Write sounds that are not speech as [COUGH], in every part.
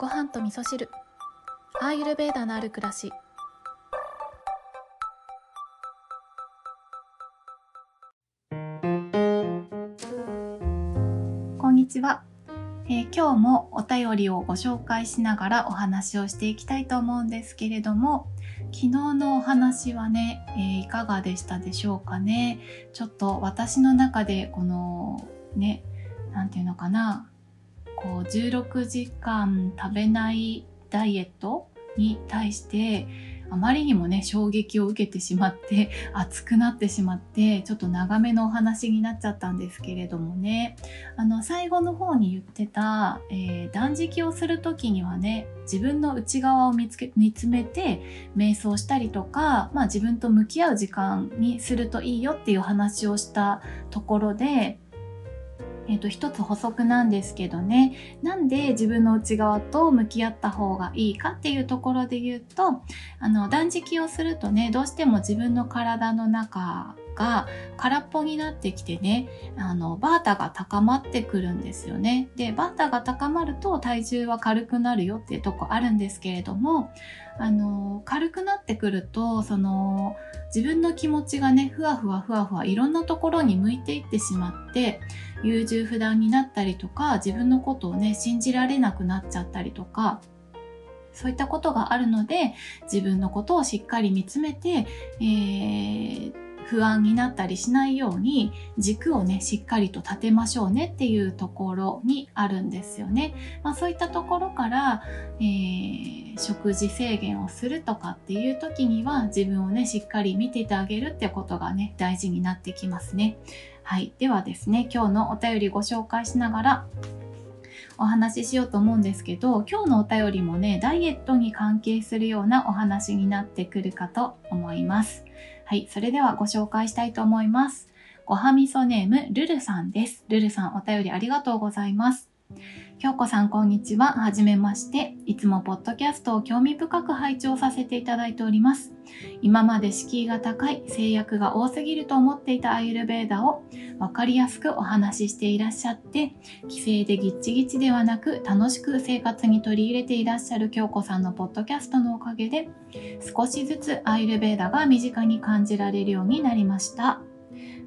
ご飯と味噌汁。アーユルベーダのある暮らし。こんにちは、えー今日もお便りをご紹介しながらお話をしていきたいと思うんですけれども昨日のお話はね、えーいかがでしたでしょうかね。ちょっと私の中でこのねなんていうのかな。こう16時間食べないダイエットに対してあまりにもね衝撃を受けてしまって [LAUGHS] 熱くなってしまってちょっと長めのお話になっちゃったんですけれどもね。あの最後の方に言ってた、えー断食をする時にはね自分の内側を見つけ見つめて瞑想したりとか、まあ、自分と向き合う時間にするといいよっていう話をしたところでえー、と一つ補足なんですけどね。なんで自分の内側と向き合った方がいいかっていうところで言うとあの断食をするとねどうしても自分の体の中が空っぽになってきてねあのバータが高まってくるんですよね。でバータが高まると体重は軽くなるよっていうとこあるんですけれどもあの軽くなってくるとその自分の気持ちがねふわふわふわふわいろんなところに向いていってしまって優柔不断になったりとか自分のことをね信じられなくなっちゃったりとかそういったことがあるので自分のことをしっかり見つめて、えー不安になったりしないように軸をねしっかりと立てましょうねっていうところにあるんですよね。まあ、そういったところから、えー食事制限をするとかっていう時には自分をねしっかり見ててあげるってことがね大事になってきますね。はい、ではですね今日のお便りご紹介しながらお話ししようと思うんですけど今日のお便りもねダイエットに関係するようなお話になってくるかと思います。はい、それではご紹介したいと思います。ごはみそネームルルさんです。ルルさんお便りありがとうございます。京子さんこんにちは。はじめまして。いつもポッドキャストを興味深く拝聴させていただいております。今まで敷居が高い、制約が多すぎると思っていたアイルベーダをわかりやすくお話ししていらっしゃって、規制でギッチギチではなく楽しく生活に取り入れていらっしゃる京子さんのポッドキャストのおかげで、少しずつアイルベーダが身近に感じられるようになりました。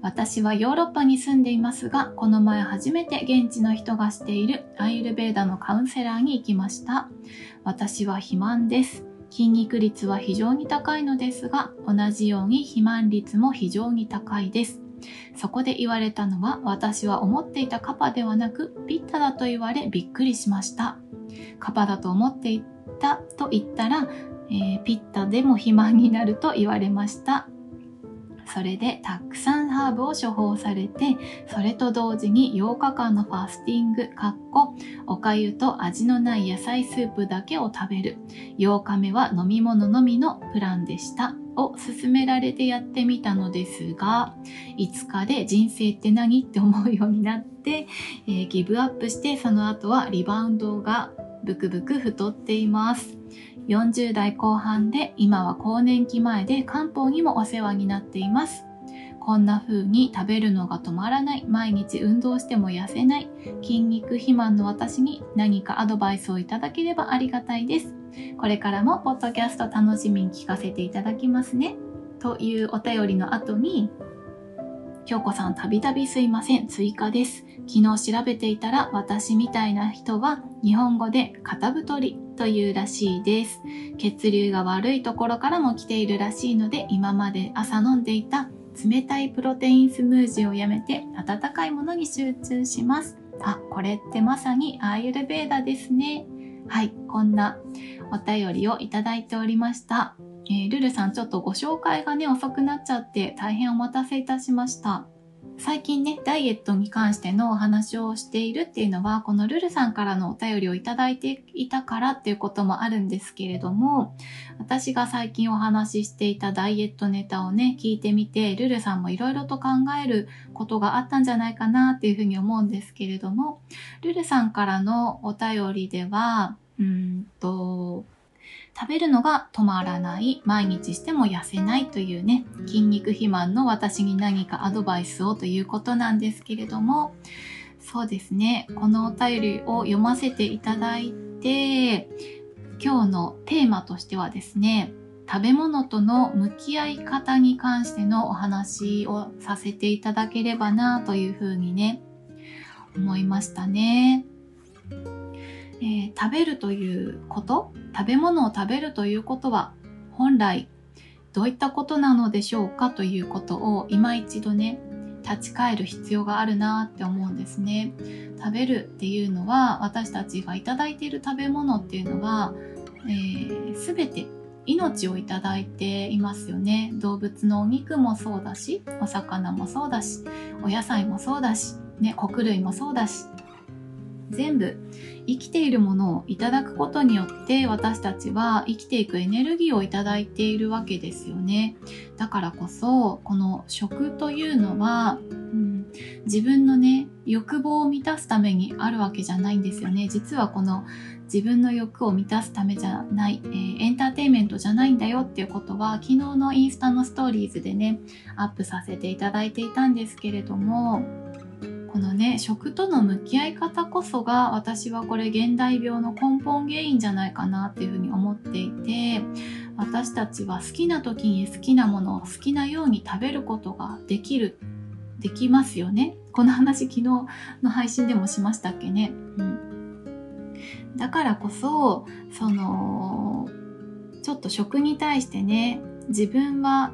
私はヨーロッパに住んでいますが、この前初めて現地の人がしているアイルベーダのカウンセラーに行きました。私は肥満です。筋肉率は非常に高いのですが、同じように肥満率も非常に高いです。そこで言われたのは、私は思っていたカパではなく、ピッタだと言われびっくりしました。カパだと思っていたと言ったら、えーピッタでも肥満になると言われました。それでたくさんハーブを処方されて、それと同時に8日間のファスティング、かっこ、おかゆと味のない野菜スープだけを食べる。8日目は飲み物のみのプランでした。を勧められてやってみたのですが、5日で人生って何って思うようになって、えーギブアップしてその後はリバウンドがブクブク太っています。40代後半で今は更年期前で漢方にもお世話になっています。こんな風に食べるのが止まらない、毎日運動しても痩せない、筋肉肥満の私に何かアドバイスをいただければありがたいです。これからもポッドキャスト楽しみに聞かせていただきますね。というお便りの後に、京子さんたびたびすいません。追加です。昨日調べていたら私みたいな人は日本語で肩太りというらしいです。血流が悪いところからも来ているらしいので今まで朝飲んでいた冷たいプロテインスムージーをやめて温かいものに集中します。あ、これってまさにアーユルベーダですね。はい、こんなお便りをいただいておりました。えールルさんちょっとご紹介がね遅くなっちゃって大変お待たせいたしました。最近ね、ダイエットに関してのお話をしているっていうのは、このルルさんからのお便りをいただいていたからっていうこともあるんですけれども、私が最近お話ししていたダイエットネタをね、聞いてみて、ルルさんもいろいろと考えることがあったんじゃないかなっていうふうに思うんですけれども、ルルさんからのお便りでは、うんと、食べるのが止まらない、毎日しても痩せないというね、筋肉肥満の私に何かアドバイスをということなんですけれども、そうですね、このお便りを読ませていただいて今日のテーマとしてはですね食べ物との向き合い方に関してのお話をさせていただければなというふうにね思いましたね。えー、食べるということ食べ物を食べるということは本来どういったことなのでしょうかということを今一度ね立ち返る必要があるなって思うんですね。食べるっていうのは私たちが頂いている食べ物っていうのは、えー、全て命をいただいていますよね。動物のお肉もそうだしお魚もそうだしお野菜もそうだし、ね、穀類もそうだし全部生きているものをいただくことによって私たちは生きていくエネルギーをいただいているわけですよね。だからこそこの食というのは、うん、自分のね欲望を満たすためにあるわけじゃないんですよね。実はこの自分の欲を満たすためじゃない、えー、エンターテインメントじゃないんだよっていうことは昨日のインスタのストーリーズでねアップさせていただいていたんですけれどもこのね食との向き合い方こそが私はこれ現代病の根本原因じゃないかなっていうふうに思っていて私たちは好きな時に好きなものを好きなように食べることができるできますよね。この話昨日の配信でもしましたっけね、うん、だからこそそのちょっと食に対してね自分は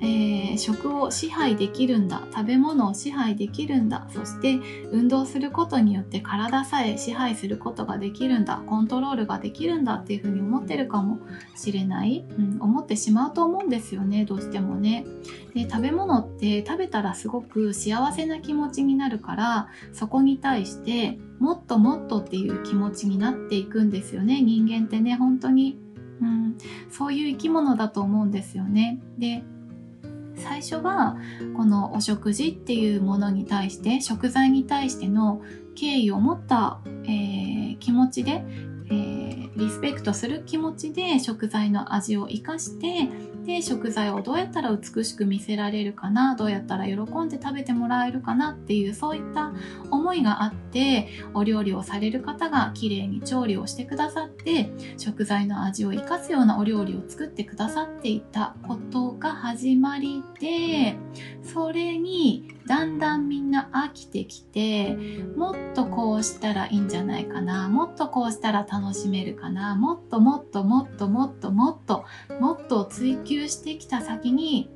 えー、食を支配できるんだ。食べ物を支配できるんだ。そして運動することによって体さえ支配することができるんだ。コントロールができるんだ。っていうふうに思ってるかもしれない、うん、思ってしまうと思うんですよね。どうしてもね。で食べ物って食べたらすごく幸せな気持ちになるからそこに対してもっともっとっていう気持ちになっていくんですよね。人間ってね本当に、うん、そういう生き物だと思うんですよね。で最初はこのお食事っていうものに対して食材に対しての敬意を持った、えー、気持ちで、えー、リスペクトする気持ちで食材の味を生かしてで食材をどうやったら美しく見せられるかなどうやったら喜んで食べてもらえるかなっていうそういった思いがあってお料理をされる方が綺麗に調理をしてくださって食材の味を生かすようなお料理を作ってくださっていたことが始まりでそれにだんだんみんな飽きてきてもっとこうしたらいいんじゃないかなもっとこうしたら楽しめるかなもっともっともっともっともっともっと追求してきた先に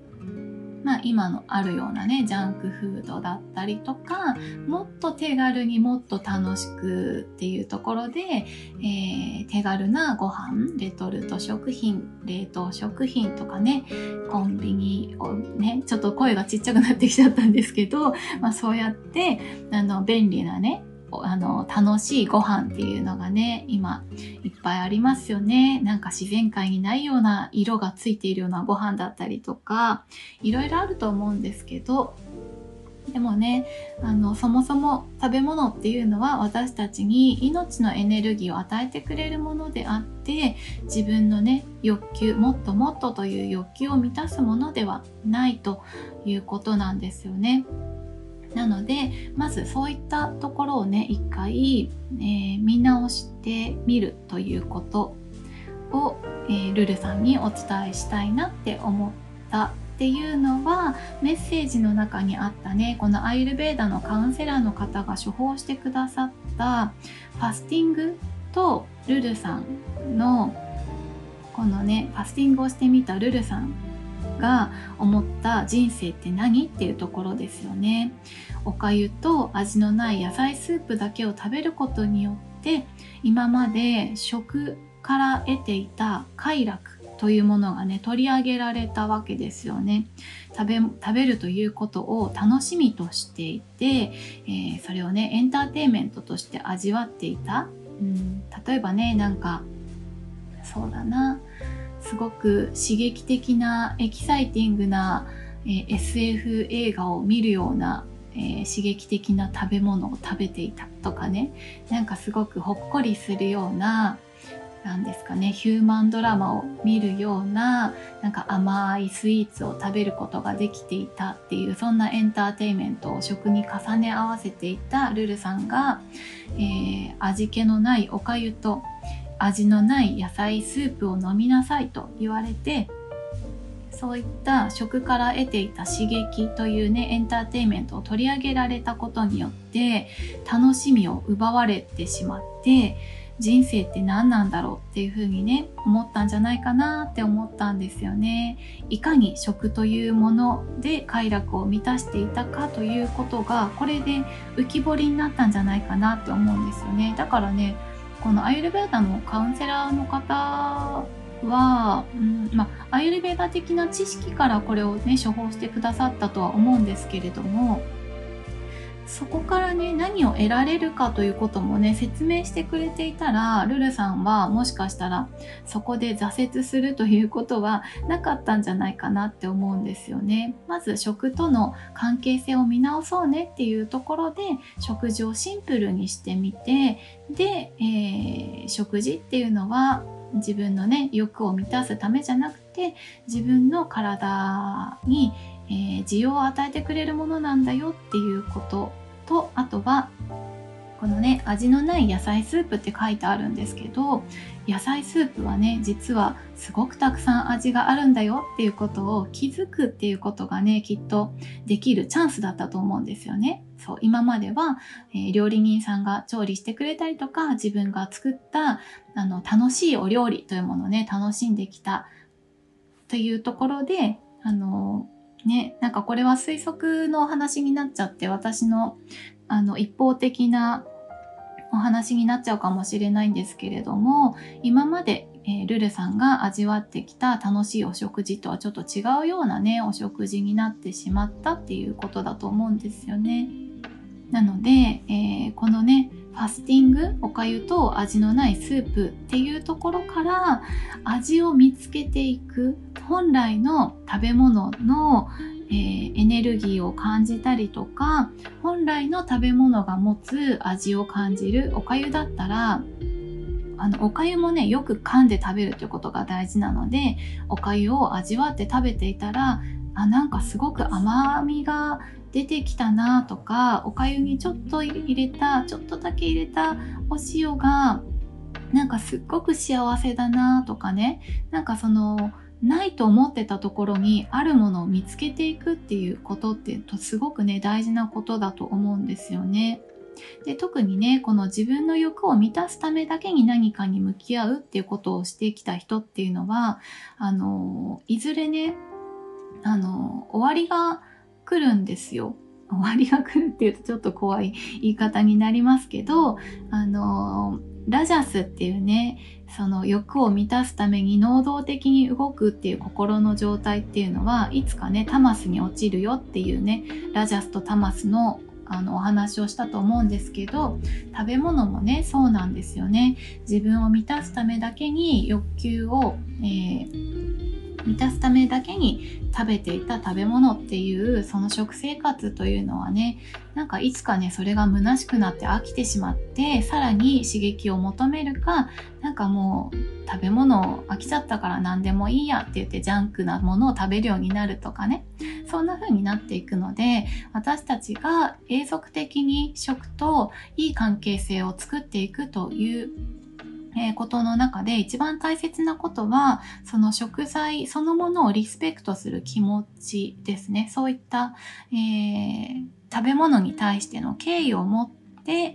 まあ、今のあるようなねジャンクフードだったりとかもっと手軽にもっと楽しくっていうところで、えー、手軽なご飯レトルト食品冷凍食品とかねコンビニをねちょっと声がちっちゃくなってきちゃったんですけど、まあ、そうやってあの便利なねあの楽しいご飯っていうのがね今いっぱいありますよねなんか自然界にないような色がついているようなご飯だったりとかいろいろあると思うんですけどでもねあのそもそも食べ物っていうのは私たちに命のエネルギーを与えてくれるものであって自分のね欲求もっともっとという欲求を満たすものではないということなんですよね。なのでまずそういったところをね一回、えー、見直してみるということを、えー、ルルさんにお伝えしたいなって思ったっていうのはメッセージの中にあったねこのアイルベーダのカウンセラーの方が処方してくださったファスティングとルルさんのこのねファスティングをしてみたルルさんが思った人生って何っていうところですよね。おかゆと味のない野菜スープだけを食べることによって今まで食から得ていた快楽というものがね取り上げられたわけですよね。食べ食べるということを楽しみとしていて、えー、それをねエンターテインメントとして味わっていた、うん、例えばねなんかそうだな。すごく刺激的なエキサイティングな、えー、SF 映画を見るような、えー、刺激的な食べ物を食べていたとかね。なんかすごくほっこりするようななんですかねヒューマンドラマを見るようななんか甘いスイーツを食べることができていたっていうそんなエンターテインメントを食に重ね合わせていたルルさんが、えー、味気のないおかゆと味のない野菜スープを飲みなさいと言われてそういった食から得ていた刺激というねエンターテインメントを取り上げられたことによって楽しみを奪われてしまって人生って何なんだろうっていうふうにね思ったんじゃないかなって思ったんですよね。いかに食というもので快楽を満たしていたかということがこれで浮き彫りになったんじゃないかなって思うんですよね。だからねこのアユルベーダのカウンセラーの方は、うんまあ、アユルベーダ的な知識からこれをね処方してくださったとは思うんですけれどもそこからね何を得られるかということもね説明してくれていたらルルさんはもしかしたらそこで挫折するということはなかったんじゃないかなって思うんですよね。まず食との関係性を見直そうねっていうところで食事をシンプルにしてみてで、えー、食事っていうのは自分のね欲を満たすためじゃなくて自分の体に、え、需要を与えてくれるものなんだよっていうこととあとはこのね味のない野菜スープって書いてあるんですけど野菜スープはね実はすごくたくさん味があるんだよっていうことを気づくっていうことがねきっとできるチャンスだったと思うんですよね。そう今までは、えー、料理人さんが調理してくれたりとか自分が作ったあの楽しいお料理というものをね楽しんできたというところであのね、なんかこれは推測のお話になっちゃって私のあの一方的なお話になっちゃうかもしれないんですけれども今まで、えー、ルルさんが味わってきた楽しいお食事とはちょっと違うようなねお食事になってしまったっていうことだと思うんですよね。なので、えー、このねファスティングおかゆと味のないスープっていうところから味を見つけていく本来の食べ物の、えー、エネルギーを感じたりとか本来の食べ物が持つ味を感じるおかゆだったらあのおかゆもねよく噛んで食べるということが大事なのでおかゆを味わって食べていたらあなんかすごく甘みが出てきたなとかおかゆにちょっと入れたちょっとだけ入れたお塩がなんかすっごく幸せだなとかねなんかそのないと思ってたところにあるものを見つけていくっていうことってすごくね大事なことだと思うんですよね。で特にねこの自分の欲を満たすためだけに何かに向き合うっていうことをしてきた人っていうのはあのいずれねあの終わりが来るんですよ。終わりが来るっていうとちょっと怖い [LAUGHS] 言い方になりますけど、あの、ラジャスっていうね、その欲を満たすために能動的に動くっていう心の状態っていうのはいつかね、タマスに落ちるよっていうね、ラジャスとタマスのあのお話をしたと思うんですけど食べ物もねそうなんですよね自分を満たすためだけに欲求を、えー満たすためだけに食べていた食べ物っていうその食生活というのはねなんかいつかねそれが虚しくなって飽きてしまってさらに刺激を求めるかなんかもう食べ物飽きちゃったから何でもいいやって言ってジャンクなものを食べるようになるとかね。そんな風になっていくので私たちが永続的に食といい関係性を作っていくというえことの中で一番大切なことはその食材そのものをリスペクトする気持ちですね。そういった、えー、食べ物に対しての敬意を持って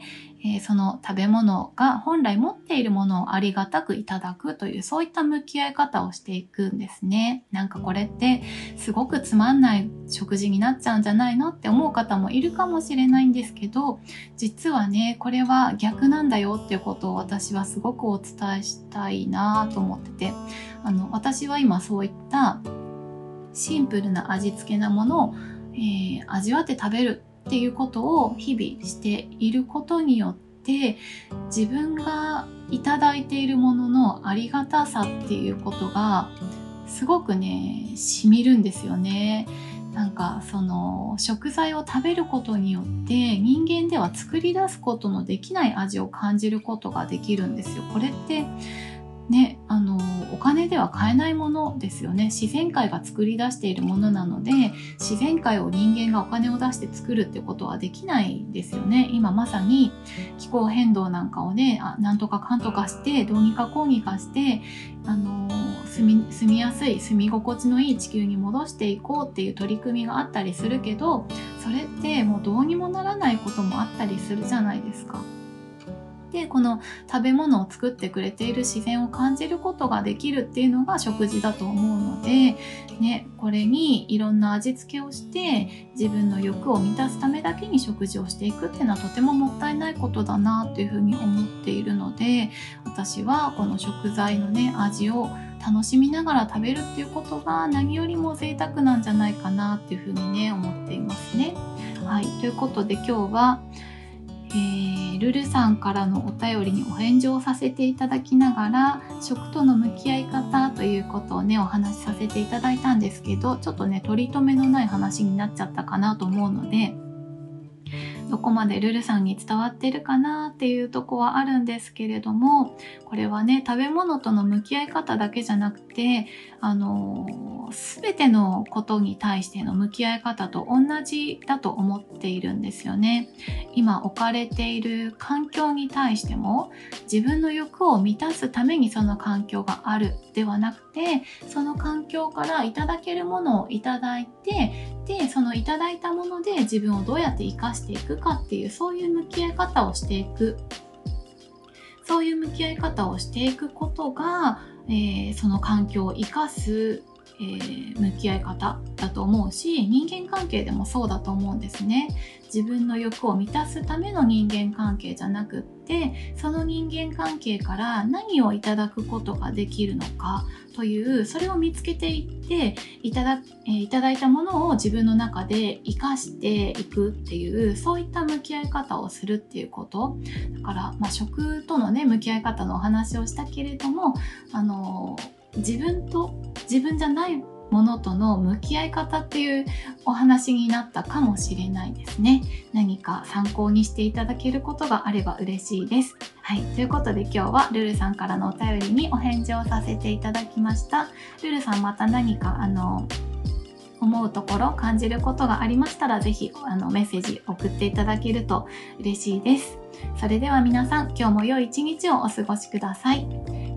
ー、その食べ物が本来持っているものをありがたくいただくというそういった向き合い方をしていくんですね。なんかこれってすごくつまんない食事になっちゃうんじゃないのって思う方もいるかもしれないんですけど実はねこれは逆なんだよっていうことを私はすごくお伝えしたいなと思っててあの私は今そういったシンプルな味付けなものを、えー、味わって食べるっていうことを日々していることによって自分がいただいているもののありがたさっていうことがすごくねしみるんですよね。なんかその食材を食べることによって人間では作り出すことのできない味を感じることができるんですよ。これってねあのお金では買えないものですよね自然界が作り出しているものなので自然界を人間がお金を出して作るってことはできないですよね今まさに気候変動なんかをねあなんとかかんとかしてどうにかこうにかしてあの住み住みやすい住み心地のいい地球に戻していこうっていう取り組みがあったりするけどそれってもうどうにもならないこともあったりするじゃないですか。でこの食べ物を作ってくれている自然を感じることができるっていうのが食事だと思うので、ね、これにいろんな味付けをして自分の欲を満たすためだけに食事をしていくっていうのはとてももったいないことだなというふうに思っているので私はこの食材のね味を楽しみながら食べるっていうことが何よりも贅沢なんじゃないかなっていうふうにね思っていますね。はい、ということで今日はえー、ルルさんからのお便りにお返事をさせていただきながら食との向き合い方ということをねお話しさせていただいたんですけどちょっとね取り留めのない話になっちゃったかなと思うのでどこまでルルさんに伝わってるかなっていうとこはあるんですけれどもこれはね食べ物との向き合い方だけじゃなくてあの全てのことに対しての向き合い方と同じだと思っているんですよね。今置かれている環境に対しても自分の欲を満たすためにその環境があるではなくてその環境からいただけるものをいただいてでそのいただいたもので自分をどうやって生かしていくかっていうそういう向き合い方をしていく。そういう向き合い方をしていくことが、えー、その環境を生かすえー、向き合い方だと思うし人間関係でもそうだと思うんですね。自分の欲を満たすための人間関係じゃなくってその人間関係から何をいただくことができるのかというそれを見つけていっていただ,、えー、いただいたものを自分の中で生かしていくっていうそういった向き合い方をするっていうこと。だから、まあ、食とのね向き合い方のお話をしたけれどもあの自分と自分じゃないものとの向き合い方っていうお話になったかもしれないですね。何か参考にしていただけることがあれば嬉しいです。はい。ということで今日はルルさんからのお便りにお返事をさせていただきました。ルルさんまた何かあの、思うところ、感じることがありましたら、ぜひあのメッセージ送っていただけると嬉しいです。それでは皆さん、今日も良い一日をお過ごしください。